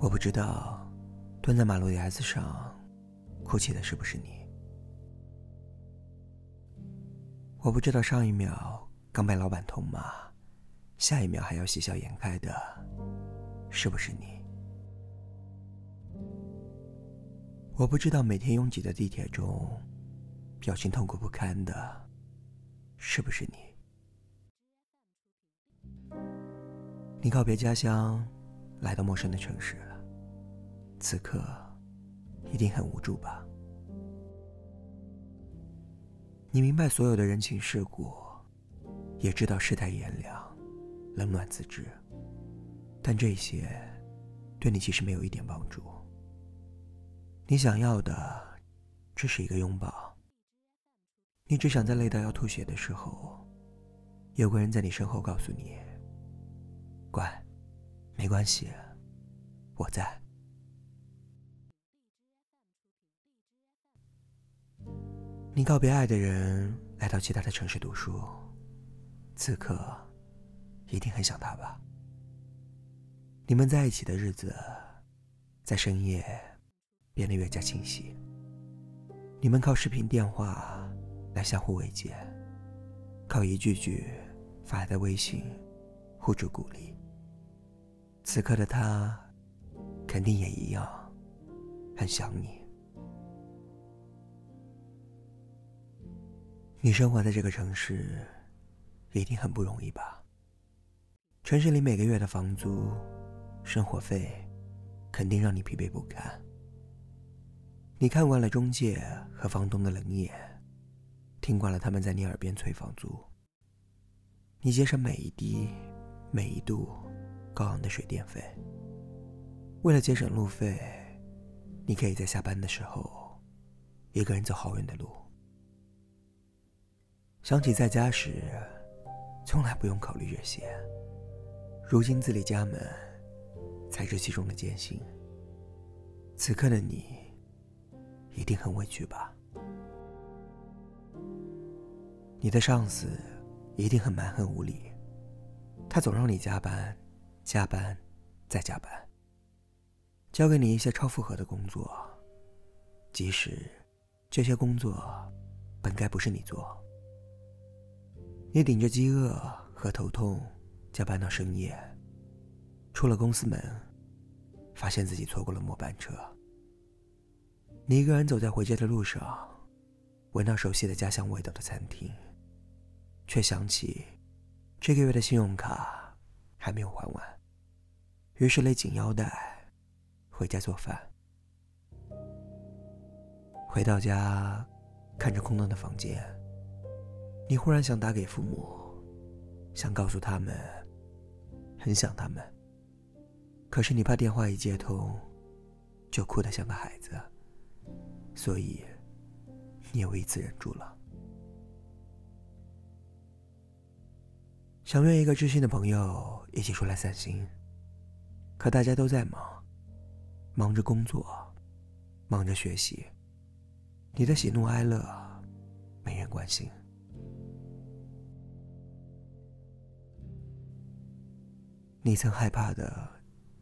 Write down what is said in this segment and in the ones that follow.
我不知道，蹲在马路牙子上哭泣的是不是你？我不知道上一秒刚被老板痛骂，下一秒还要喜笑颜开的，是不是你？我不知道每天拥挤的地铁中，表情痛苦不堪的，是不是你？你告别家乡，来到陌生的城市。此刻，一定很无助吧？你明白所有的人情世故，也知道世态炎凉，冷暖自知。但这些，对你其实没有一点帮助。你想要的，只是一个拥抱。你只想在累到要吐血的时候，有个人在你身后告诉你：“乖，没关系，我在。”你告别爱的人，来到其他的城市读书，此刻一定很想他吧？你们在一起的日子，在深夜变得越加清晰。你们靠视频电话来相互慰藉，靠一句句发来的微信互助鼓励。此刻的他，肯定也一样，很想你。你生活在这个城市，一定很不容易吧？城市里每个月的房租、生活费，肯定让你疲惫不堪。你看惯了中介和房东的冷眼，听惯了他们在你耳边催房租。你节省每一滴、每一度高昂的水电费。为了节省路费，你可以在下班的时候，一个人走好远的路。想起在家时，从来不用考虑这些。如今自立家门，才知其中的艰辛。此刻的你，一定很委屈吧？你的上司一定很蛮横无理，他总让你加班、加班、再加班，交给你一些超负荷的工作，即使这些工作本该不是你做。你顶着饥饿和头痛，加班到深夜。出了公司门，发现自己错过了末班车。你一个人走在回家的路上，闻到熟悉的家乡味道的餐厅，却想起这个月的信用卡还没有还完，于是勒紧腰带回家做饭。回到家，看着空荡的房间。你忽然想打给父母，想告诉他们很想他们，可是你怕电话一接通就哭得像个孩子，所以你也为此忍住了。想约一个知心的朋友一起出来散心，可大家都在忙，忙着工作，忙着学习，你的喜怒哀乐没人关心。你曾害怕的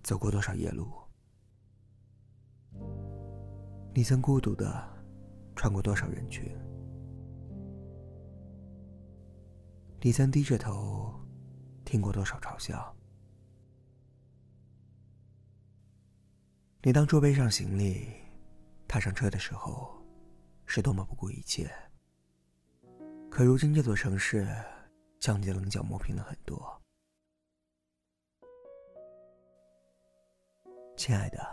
走过多少夜路？你曾孤独的穿过多少人群？你曾低着头听过多少嘲笑？你当初背上行李踏上车的时候，是多么不顾一切。可如今这座城市将你的棱角磨平了很多。亲爱的，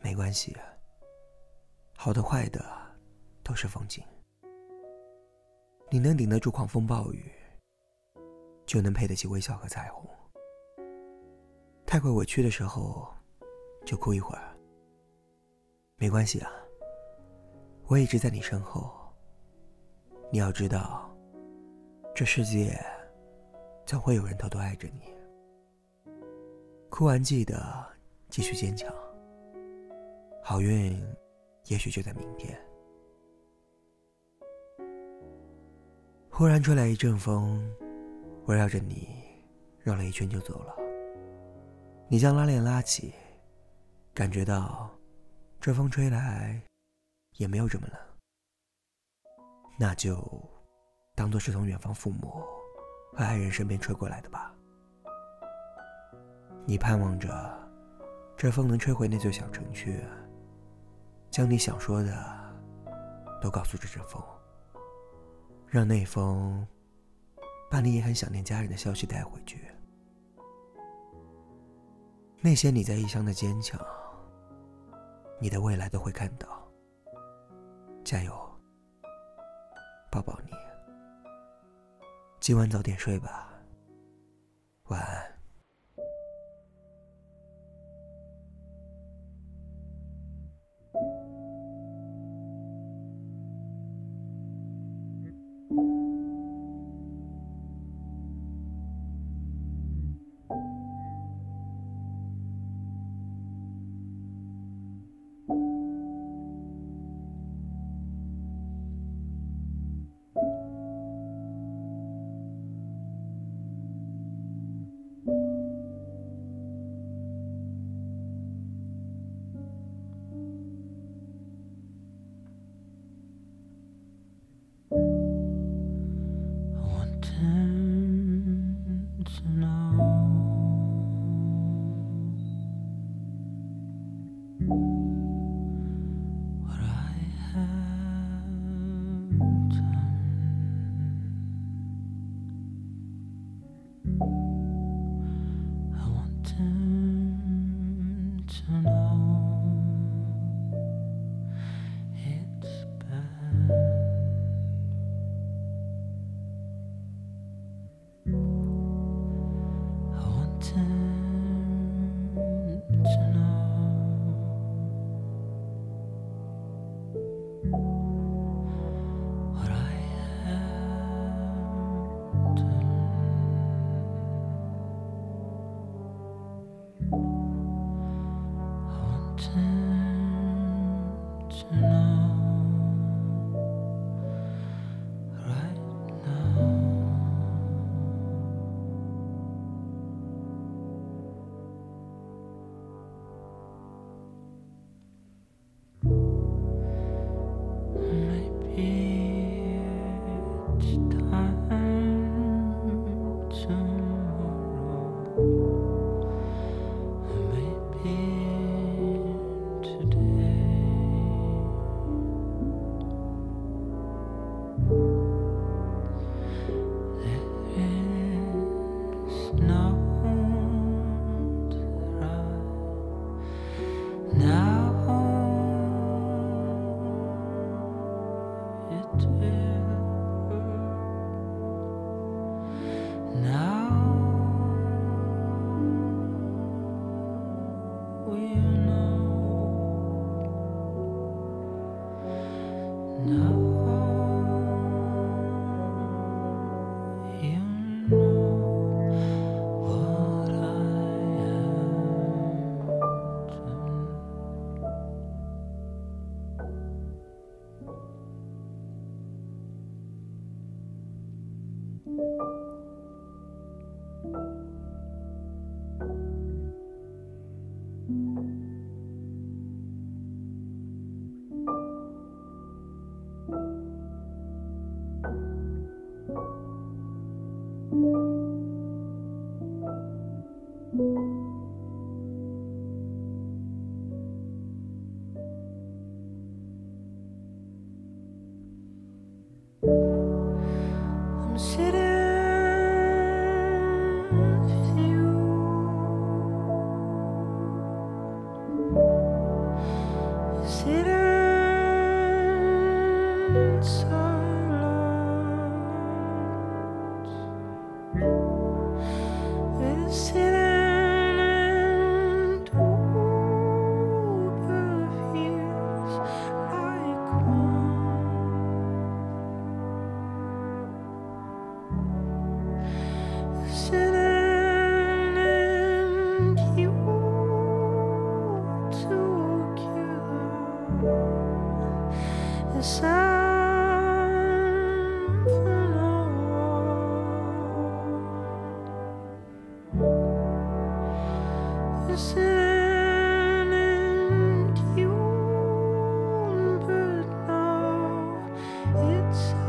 没关系，好的坏的都是风景。你能顶得住狂风暴雨，就能配得起微笑和彩虹。太过委屈的时候，就哭一会儿。没关系啊，我一直在你身后。你要知道，这世界总会有人偷偷爱着你。哭完记得。继续坚强，好运也许就在明天。忽然吹来一阵风，围绕着你绕了一圈就走了。你将拉链拉起，感觉到这风吹来也没有这么冷，那就当做是从远方父母和爱人身边吹过来的吧。你盼望着这风能吹回那座小城去，将你想说的都告诉这阵风，让那风把你也很想念家人的消息带回去。那些你在异乡的坚强，你的未来都会看到。加油，抱抱你。今晚早点睡吧，晚安。tonight. So